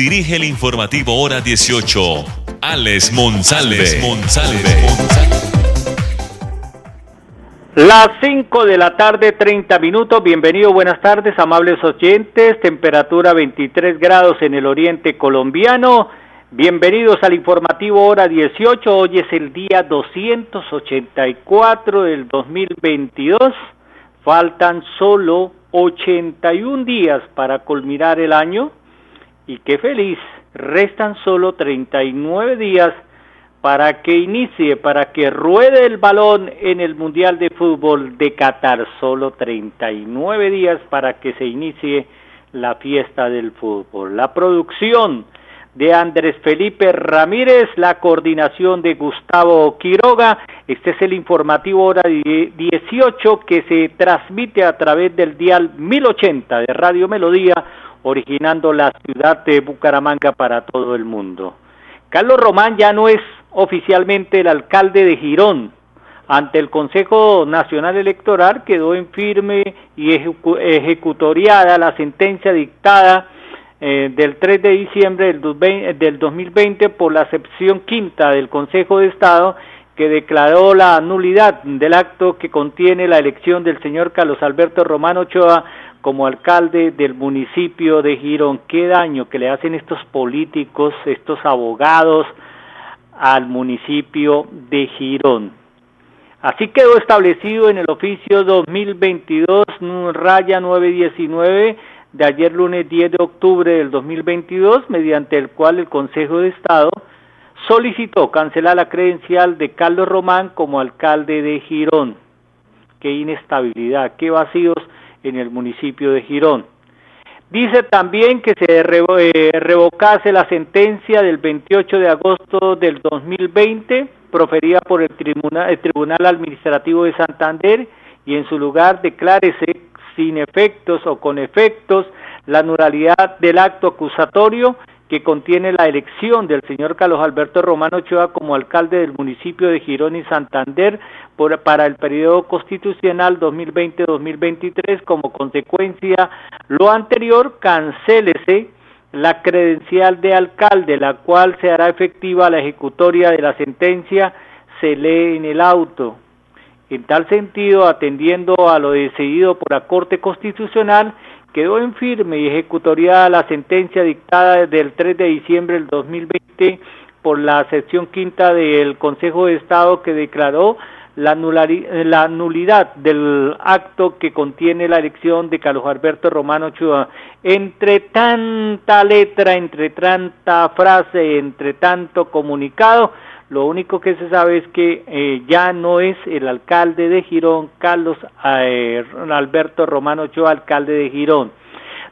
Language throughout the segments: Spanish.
dirige el informativo Hora 18, Alex Monsalve. Las 5 de la tarde, 30 minutos. Bienvenido, buenas tardes, amables oyentes. Temperatura 23 grados en el oriente colombiano. Bienvenidos al informativo hora 18. Hoy es el día 284 del 2022. Faltan solo 81 días para culminar el año y qué feliz. Restan solo 39 días para que inicie, para que ruede el balón en el Mundial de Fútbol de Qatar. Solo 39 días para que se inicie la fiesta del fútbol. La producción de Andrés Felipe Ramírez, la coordinación de Gustavo Quiroga. Este es el informativo hora 18 que se transmite a través del dial 1080 de Radio Melodía, originando la ciudad de Bucaramanga para todo el mundo. Carlos Román ya no es oficialmente el alcalde de Girón. Ante el Consejo Nacional Electoral quedó en firme y ejecutoriada la sentencia dictada eh, del 3 de diciembre del 2020 por la sección quinta del Consejo de Estado que declaró la nulidad del acto que contiene la elección del señor Carlos Alberto Romano Ochoa como alcalde del municipio de Girón. Qué daño que le hacen estos políticos, estos abogados al municipio de Girón. Así quedó establecido en el oficio 2022 raya 919 de ayer lunes 10 de octubre del 2022, mediante el cual el Consejo de Estado solicitó cancelar la credencial de Carlos Román como alcalde de Girón. Qué inestabilidad, qué vacíos en el municipio de Girón. Dice también que se eh, revocase la sentencia del 28 de agosto del 2020 proferida por el Tribunal, el Tribunal Administrativo de Santander y en su lugar declárese sin efectos o con efectos la nulidad del acto acusatorio que contiene la elección del señor Carlos Alberto Romano Ochoa como alcalde del municipio de Girón y Santander para el periodo constitucional 2020-2023. Como consecuencia, lo anterior, cancélese la credencial de alcalde, la cual se hará efectiva la ejecutoria de la sentencia, se lee en el auto. En tal sentido, atendiendo a lo decidido por la Corte Constitucional, quedó en firme y ejecutoriada la sentencia dictada desde el 3 de diciembre del 2020 por la sección quinta del Consejo de Estado que declaró la, la, nulidad del acto que contiene la elección de Carlos Alberto Romano Chua. Entre tanta letra, entre tanta frase, entre tanto comunicado, lo único que se sabe es que eh, ya no es el alcalde de Girón, Carlos eh, Alberto Romano Ochoa, alcalde de Girón.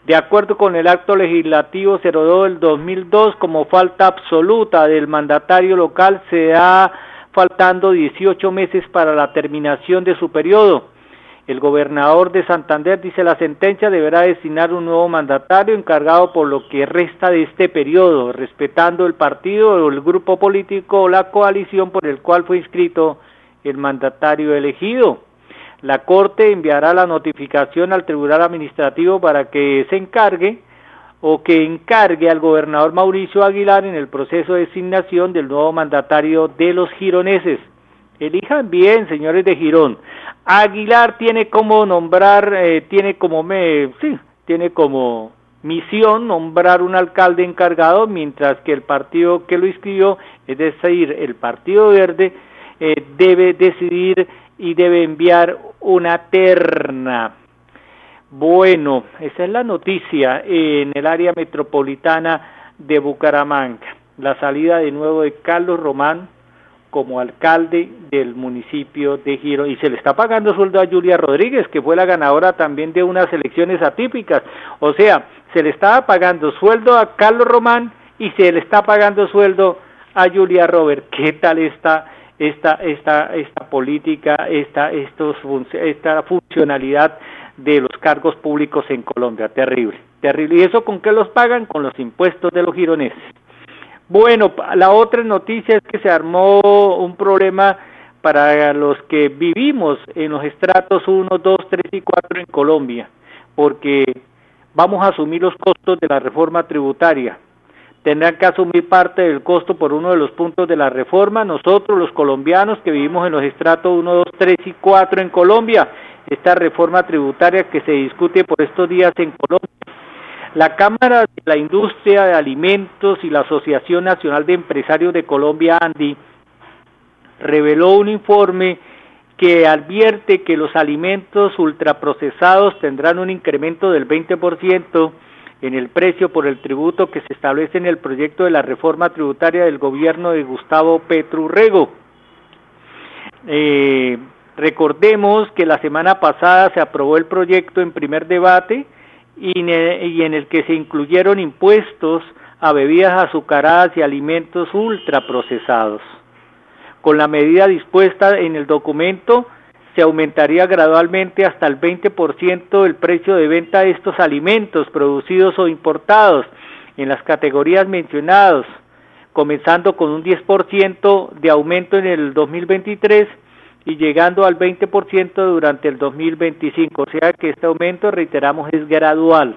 De acuerdo con el acto legislativo 02 del 2002, como falta absoluta del mandatario local, se da faltando 18 meses para la terminación de su periodo. El gobernador de Santander dice la sentencia deberá designar un nuevo mandatario encargado por lo que resta de este periodo, respetando el partido o el grupo político o la coalición por el cual fue inscrito el mandatario elegido. La Corte enviará la notificación al Tribunal Administrativo para que se encargue o que encargue al gobernador Mauricio Aguilar en el proceso de designación del nuevo mandatario de los gironeses. Elijan bien, señores de Girón. Aguilar tiene como nombrar, eh, tiene como me, sí, tiene como misión nombrar un alcalde encargado, mientras que el partido que lo inscribió, es decir, el Partido Verde, eh, debe decidir y debe enviar una terna. Bueno, esa es la noticia en el área metropolitana de Bucaramanga. La salida de nuevo de Carlos Román como alcalde del municipio de Giro y se le está pagando sueldo a Julia Rodríguez, que fue la ganadora también de unas elecciones atípicas. O sea, se le estaba pagando sueldo a Carlos Román y se le está pagando sueldo a Julia Robert. ¿Qué tal está esta, esta, esta política, esta, estos, esta funcionalidad de los cargos públicos en Colombia? Terrible, terrible. ¿Y eso con qué los pagan? Con los impuestos de los gironeses. Bueno, la otra noticia es que se armó un problema para los que vivimos en los estratos 1, 2, 3 y 4 en Colombia, porque vamos a asumir los costos de la reforma tributaria. Tendrán que asumir parte del costo por uno de los puntos de la reforma. Nosotros, los colombianos que vivimos en los estratos 1, 2, 3 y 4 en Colombia, esta reforma tributaria que se discute por estos días en Colombia. La Cámara de la Industria de Alimentos y la Asociación Nacional de Empresarios de Colombia, ANDI, reveló un informe que advierte que los alimentos ultraprocesados tendrán un incremento del 20% en el precio por el tributo que se establece en el proyecto de la reforma tributaria del gobierno de Gustavo Petrurrego. Eh, recordemos que la semana pasada se aprobó el proyecto en primer debate y en el que se incluyeron impuestos a bebidas azucaradas y alimentos ultraprocesados. Con la medida dispuesta en el documento, se aumentaría gradualmente hasta el 20% el precio de venta de estos alimentos producidos o importados en las categorías mencionadas, comenzando con un 10% de aumento en el 2023 y llegando al 20% durante el 2025. O sea que este aumento, reiteramos, es gradual.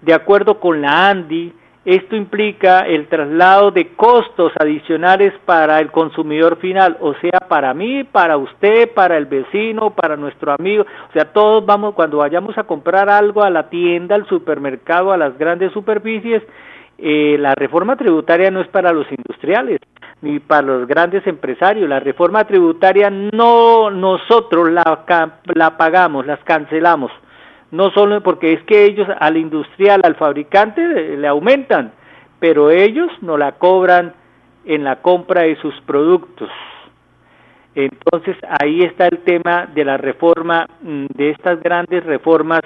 De acuerdo con la ANDI, esto implica el traslado de costos adicionales para el consumidor final, o sea, para mí, para usted, para el vecino, para nuestro amigo. O sea, todos vamos, cuando vayamos a comprar algo a la tienda, al supermercado, a las grandes superficies, eh, la reforma tributaria no es para los industriales ni para los grandes empresarios. La reforma tributaria no nosotros la, pagamos, las cancelamos no solo porque es que ellos al industrial, al fabricante le aumentan, pero ellos no la cobran en la compra de sus productos. Entonces ahí está el tema de la reforma, mm, de estas grandes reformas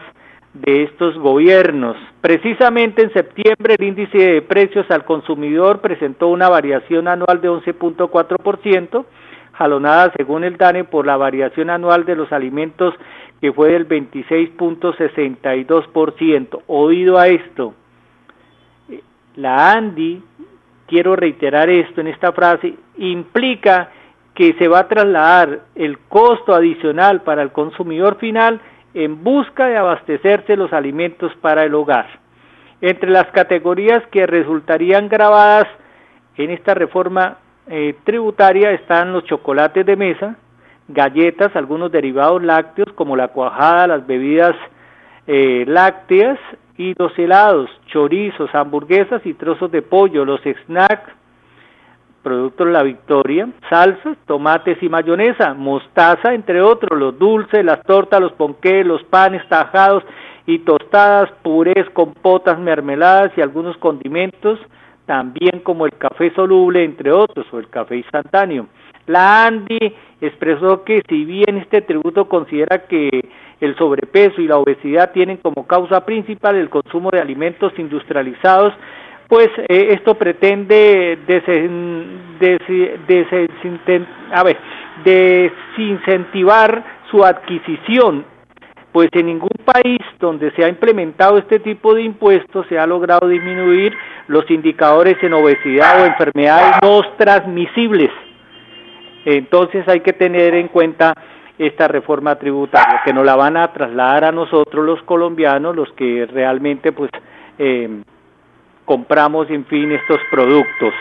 de estos gobiernos. Precisamente en septiembre el índice de precios al consumidor presentó una variación anual de 11.4%, jalonada según el DANE por la variación anual de los alimentos que fue del 26.62%. Oído a esto, la ANDI, quiero reiterar esto en esta frase, implica que se va a trasladar el costo adicional para el consumidor final en busca de abastecerse los alimentos para el hogar. Entre las categorías que resultarían grabadas en esta reforma eh, tributaria están los chocolates de mesa, galletas, algunos derivados lácteos como la cuajada, las bebidas eh, lácteas y los helados, chorizos, hamburguesas y trozos de pollo, los snacks, productos la Victoria, salsas, tomates y mayonesa, mostaza, entre otros, los dulces, las tortas, los ponqués, los panes tajados y tostadas, purés, compotas, mermeladas y algunos condimentos, también como el café soluble, entre otros, o el café instantáneo. La ANDI expresó que si bien este tributo considera que el sobrepeso y la obesidad tienen como causa principal el consumo de alimentos industrializados, pues eh, esto pretende desincentivar su adquisición, pues en ningún país donde se ha implementado este tipo de impuestos se ha logrado disminuir los indicadores en obesidad o enfermedades no transmisibles. Entonces hay que tener en cuenta esta reforma tributaria, que nos la van a trasladar a nosotros los colombianos, los que realmente pues em, compramos, en fin, estos productos.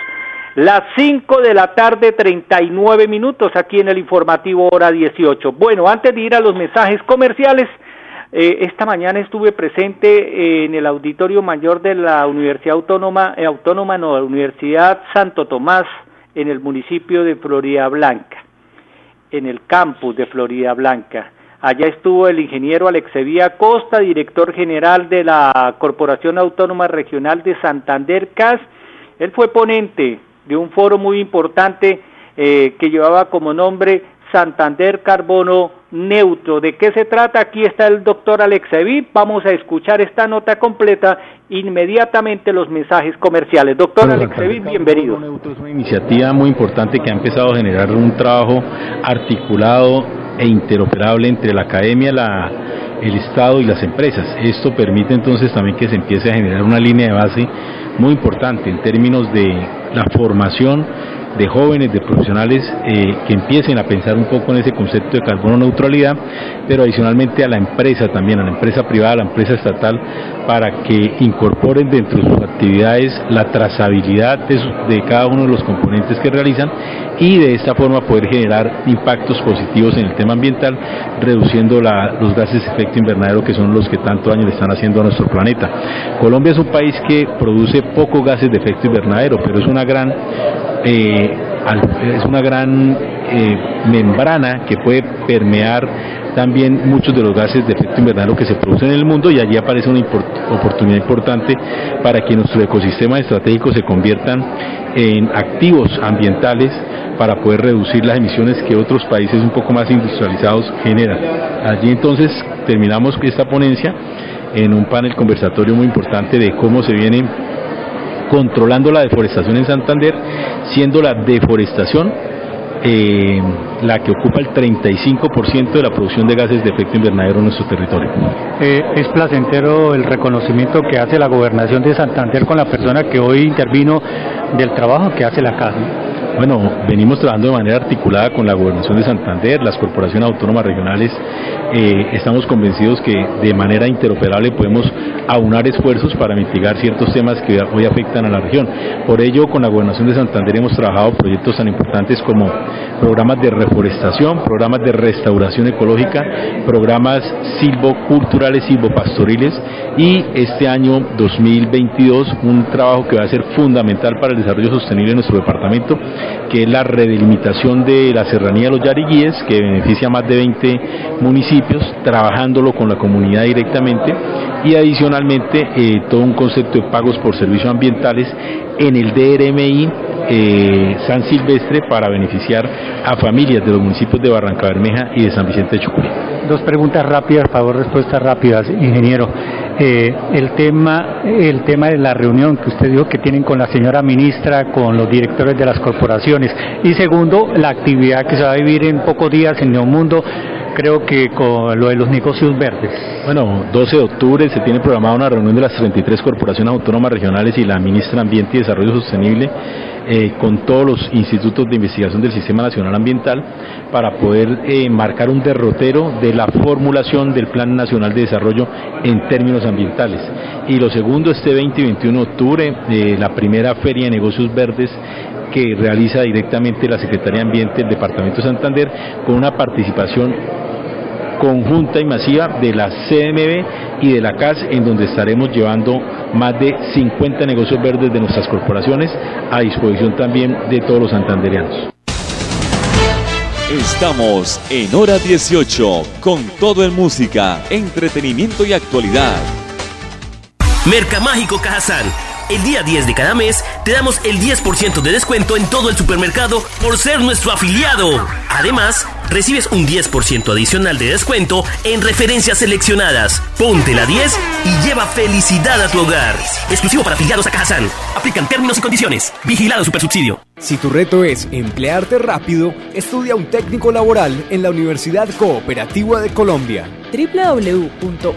Las 5 de la tarde, 39 minutos aquí en el informativo hora 18. Bueno, antes de ir a los mensajes comerciales, eh, esta mañana estuve presente en el auditorio mayor de la Universidad Autónoma, eh, Autónoma, no, Universidad Santo Tomás en el municipio de Florida Blanca, en el campus de Florida Blanca. Allá estuvo el ingeniero Alexevía Costa, director general de la Corporación Autónoma Regional de Santander CAS. Él fue ponente de un foro muy importante eh, que llevaba como nombre Santander Carbono neutro. ¿De qué se trata? Aquí está el doctor Alex Vamos a escuchar esta nota completa inmediatamente los mensajes comerciales. Doctor Alex bienvenido. Neutro es una iniciativa muy importante que ha empezado a generar un trabajo articulado e interoperable entre la academia, la, el Estado y las empresas. Esto permite entonces también que se empiece a generar una línea de base muy importante en términos de la formación de jóvenes, de profesionales eh, que empiecen a pensar un poco en ese concepto de carbono neutralidad, pero adicionalmente a la empresa también, a la empresa privada, a la empresa estatal, para que incorporen dentro de sus actividades la trazabilidad de, cada uno de los componentes que realizan y de esta forma poder generar impactos positivos en el tema ambiental, reduciendo los gases de efecto invernadero que son los que tanto daño le están haciendo a nuestro planeta. Colombia es un país que produce pocos gases de efecto invernadero, pero es una gran eh, es una gran eh, membrana que puede permear también muchos de los gases de efecto invernadero que se producen en el mundo y allí aparece una oportunidad importante para que nuestros ecosistemas estratégicos se conviertan en activos ambientales para poder reducir las emisiones que otros países un poco más industrializados generan. Allí entonces terminamos esta ponencia en un panel conversatorio muy importante de cómo se viene controlando la deforestación en Santander, siendo la deforestación eh, la que ocupa el 35% de la producción de gases de efecto invernadero en nuestro territorio. Eh, es placentero el reconocimiento que hace la gobernación de Santander con la persona que hoy intervino del trabajo que hace la casa. Bueno, venimos trabajando de manera articulada con la Gobernación de Santander, las corporaciones autónomas regionales. Eh, estamos convencidos que de manera interoperable podemos aunar esfuerzos para mitigar ciertos temas que hoy afectan a la región. Por ello, con la Gobernación de Santander hemos trabajado proyectos tan importantes como programas de reforestación, programas de restauración ecológica, programas silvoculturales, silvopastoriles y este año 2022 un trabajo que va a ser fundamental para el desarrollo sostenible de nuestro departamento que es la redelimitación de la serranía de los Yariguíes, que beneficia a más de 20 municipios, trabajándolo con la comunidad directamente, y adicionalmente eh, todo un concepto de pagos por servicios ambientales en el DRMI eh, San Silvestre para beneficiar a familias de los municipios de Barranca Bermeja y de San Vicente de Chucurí. Dos preguntas rápidas, favor, respuestas rápidas, ingeniero. Eh, el tema el tema de la reunión que usted dijo que tienen con la señora ministra, con los directores de las corporaciones. Y segundo, la actividad que se va a vivir en pocos días en Neomundo creo que con lo de los negocios verdes. Bueno, 12 de octubre se tiene programada una reunión de las 33 corporaciones autónomas regionales y la ministra de Ambiente y Desarrollo Sostenible eh, con todos los institutos de investigación del Sistema Nacional Ambiental para poder eh, marcar un derrotero de la formulación del Plan Nacional de Desarrollo en términos ambientales. Y lo segundo, este 20 y 21 de octubre, eh, la primera Feria de Negocios Verdes que realiza directamente la Secretaría de Ambiente del Departamento de Santander con una participación conjunta y masiva de la CMB y de la CAS, en donde estaremos llevando más de 50 negocios verdes de nuestras corporaciones a disposición también de todos los santanderianos. Estamos en hora 18 con todo en música, entretenimiento y actualidad. Mercamágico Cajazán el día 10 de cada mes te damos el 10% de descuento en todo el supermercado por ser nuestro afiliado. Además, recibes un 10% adicional de descuento en referencias seleccionadas. Ponte la 10 y lleva felicidad a tu hogar. Exclusivo para afiliados a Cajazán. Aplican términos y condiciones. Vigilado Supersubsidio. Si tu reto es emplearte rápido, estudia un técnico laboral en la Universidad Cooperativa de Colombia www.ucc.edu.co.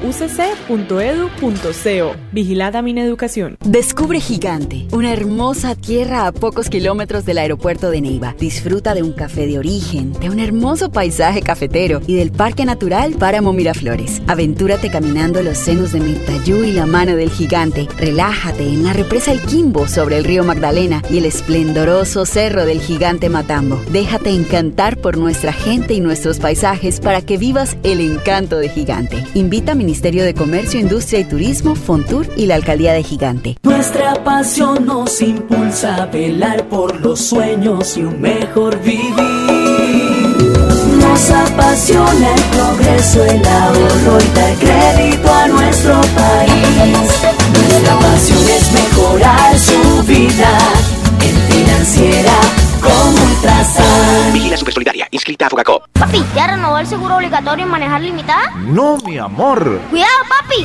Vigilada Mineducación. Descubre Gigante, una hermosa tierra a pocos kilómetros del aeropuerto de Neiva. Disfruta de un café de origen, de un hermoso paisaje cafetero y del Parque Natural Páramo Miraflores. Aventúrate caminando los senos de Mirtayú y la mano del gigante. Relájate en la represa El Quimbo sobre el río Magdalena y el esplendoroso cerro del gigante Matambo. Déjate encantar por nuestra gente y nuestros paisajes para que vivas el encanto de Gigante. Invita Ministerio de Comercio, Industria y Turismo, Fontur y la Alcaldía de Gigante. Nuestra pasión nos impulsa a velar por los sueños y un mejor vivir. Nos apasiona el progreso, el ahorro y dar crédito a nuestro país. Nuestra pasión es mejorar su vida financiera como Ultrasan. Vigila Super Solidaria inscrita a Fugacop. Papi, ¿ya renovó el seguro obligatorio en manejar limitada? No, mi amor. Cuidado, papi.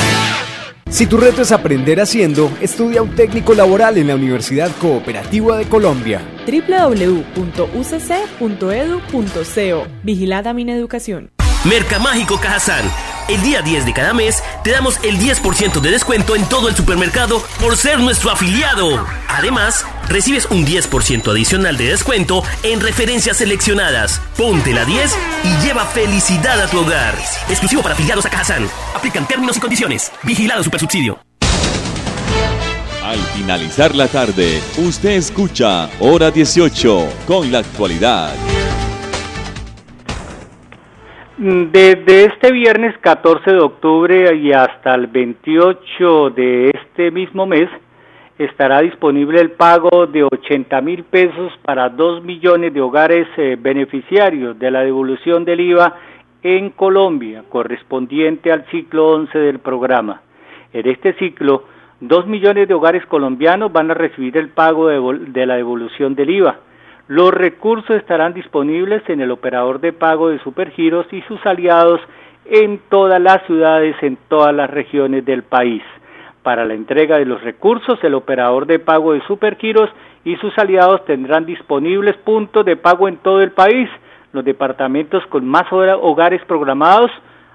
Si tu reto es aprender haciendo, estudia un técnico laboral en la Universidad Cooperativa de Colombia. www.ucc.edu.co Vigilada Mineducación. Mercamágico Cajazán. El día 10 de cada mes te damos el 10% de descuento en todo el supermercado por ser nuestro afiliado. Además, recibes un 10% adicional de descuento en referencias seleccionadas. Ponte la 10 y lleva felicidad a tu hogar. Exclusivo para afiliados a Cajazán. Aplican términos y condiciones. Vigilado Supersubsidio. Al finalizar la tarde, usted escucha Hora 18 con la actualidad. Desde este viernes 14 de octubre y hasta el 28 de este mismo mes estará disponible el pago de 80 mil pesos para 2 millones de hogares eh, beneficiarios de la devolución del IVA en Colombia, correspondiente al ciclo 11 del programa. En este ciclo, 2 millones de hogares colombianos van a recibir el pago de, de la devolución del IVA. Los recursos estarán disponibles en el operador de pago de Supergiros y sus aliados en todas las ciudades, en todas las regiones del país. Para la entrega de los recursos, el operador de pago de Supergiros y sus aliados tendrán disponibles puntos de pago en todo el país. Los departamentos con más hogares programados,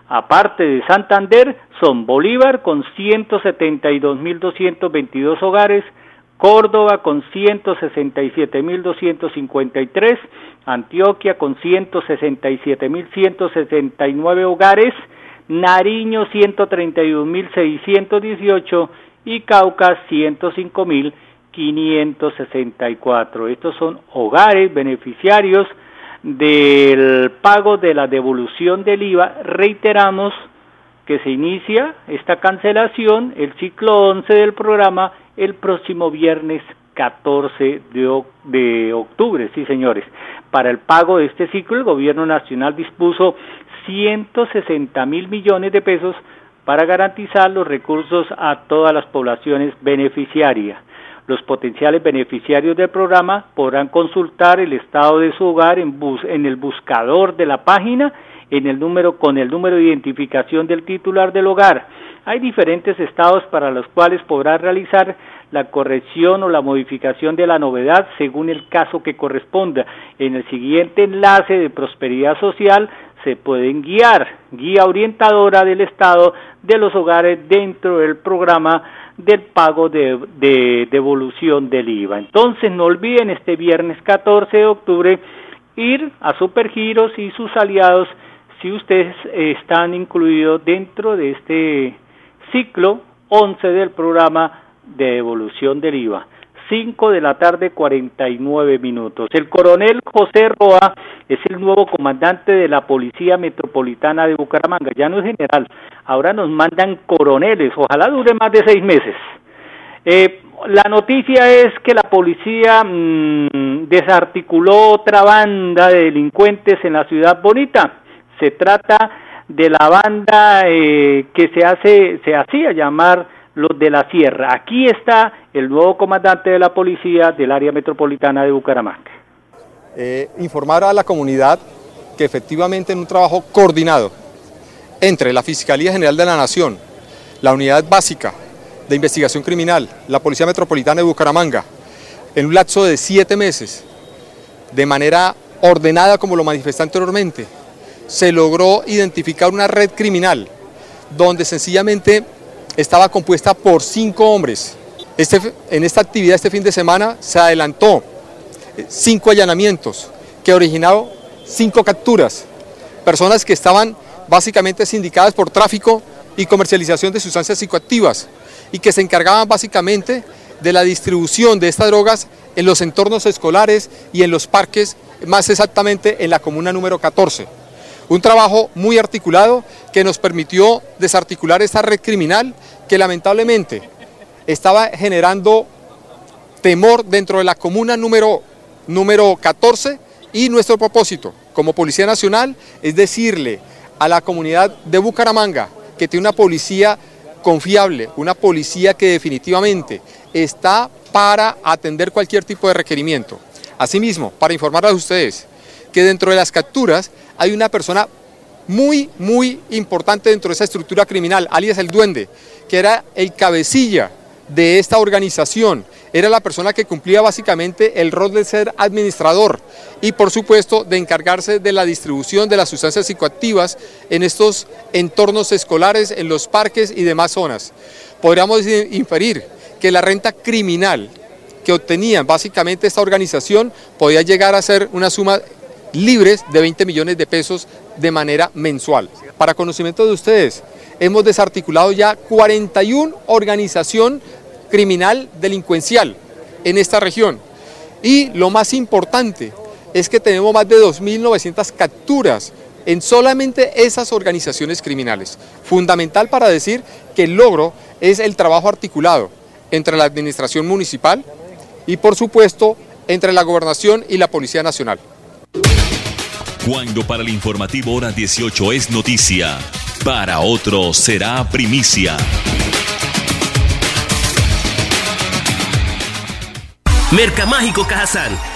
aparte de Santander, son Bolívar con 172.222 hogares, Córdoba con 167.253, Antioquia con 167.169 hogares, Nariño 131.618 y Cauca 105.564. Estos son hogares beneficiarios del pago de la devolución del IVA. Reiteramos que se inicia esta cancelación, el ciclo 11 del programa, el próximo viernes 14 de, de, octubre, sí señores. Para el pago de este ciclo, el gobierno nacional dispuso 160 mil millones de pesos para garantizar los recursos a todas las poblaciones beneficiarias. Los potenciales beneficiarios del programa podrán consultar el estado de su hogar en, bus, en el buscador de la página en el número con el número de identificación del titular del hogar. Hay diferentes estados para los cuales podrá realizar la corrección o la modificación de la novedad según el caso que corresponda. En el siguiente enlace de prosperidad social se pueden guiar, guía orientadora del estado de los hogares dentro del programa del pago de, de devolución del IVA. Entonces no olviden este viernes 14 de octubre ir a Supergiros y sus aliados si ustedes están incluidos dentro de este ciclo 11 del programa de devolución del IVA. 5 de la tarde 49 minutos. El coronel José Roa es el nuevo comandante de la Policía Metropolitana de Bucaramanga. Ya no es general, ahora nos mandan coroneles. Ojalá dure más de seis meses. Eh, la noticia es que la policía mmm, desarticuló otra banda de delincuentes en la ciudad bonita. Se trata de la banda eh, que se hace, se hacía llamar los de la Sierra. Aquí está el nuevo comandante de la policía del área metropolitana de Bucaramanga. Eh, informar a la comunidad que efectivamente en un trabajo coordinado entre la Fiscalía General de la Nación, la Unidad Básica de Investigación Criminal, la Policía Metropolitana de Bucaramanga, en un lapso de siete meses, de manera ordenada como lo manifesté anteriormente, se logró identificar una red criminal donde sencillamente estaba compuesta por cinco hombres. Este, en esta actividad este fin de semana se adelantó cinco allanamientos que originaron cinco capturas, personas que estaban básicamente sindicadas por tráfico y comercialización de sustancias psicoactivas y que se encargaban básicamente de la distribución de estas drogas en los entornos escolares y en los parques, más exactamente en la comuna número 14. Un trabajo muy articulado que nos permitió desarticular esta red criminal que lamentablemente estaba generando temor dentro de la comuna número, número 14 y nuestro propósito como Policía Nacional es decirle a la comunidad de Bucaramanga que tiene una policía confiable, una policía que definitivamente está para atender cualquier tipo de requerimiento. Asimismo, para informarles a ustedes que dentro de las capturas hay una persona muy, muy importante dentro de esa estructura criminal, alias el duende, que era el cabecilla de esta organización, era la persona que cumplía básicamente el rol de ser administrador y por supuesto de encargarse de la distribución de las sustancias psicoactivas en estos entornos escolares, en los parques y demás zonas. Podríamos inferir que la renta criminal que obtenían básicamente esta organización podía llegar a ser una suma libres de 20 millones de pesos de manera mensual. Para conocimiento de ustedes, hemos desarticulado ya 41 organización criminal delincuencial en esta región. Y lo más importante es que tenemos más de 2.900 capturas en solamente esas organizaciones criminales. Fundamental para decir que el logro es el trabajo articulado entre la administración municipal y por supuesto entre la gobernación y la Policía Nacional. Cuando para el informativo hora 18 es noticia, para otro será primicia. Mercamágico Cajazán.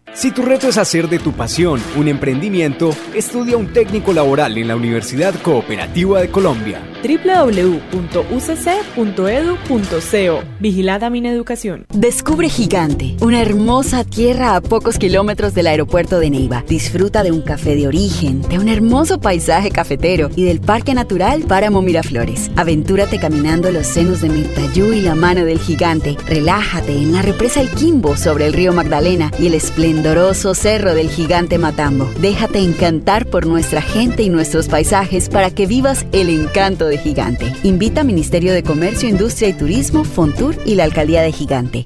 Si tu reto es hacer de tu pasión un emprendimiento, estudia un técnico laboral en la Universidad Cooperativa de Colombia. www.ucc.edu.co Vigilada Mineducación. Descubre Gigante, una hermosa tierra a pocos kilómetros del aeropuerto de Neiva. Disfruta de un café de origen, de un hermoso paisaje cafetero y del Parque Natural Páramo Miraflores. Aventúrate caminando los senos de Mirtayú y la mano del gigante. Relájate en la represa El Quimbo sobre el río Magdalena y el esplendoroso cerro del gigante Matambo. Déjate encantar por nuestra gente y nuestros paisajes para que vivas el encanto de Gigante. Invita Ministerio de Comercio, Industria y Turismo, Fontur y la Alcaldía de Gigante.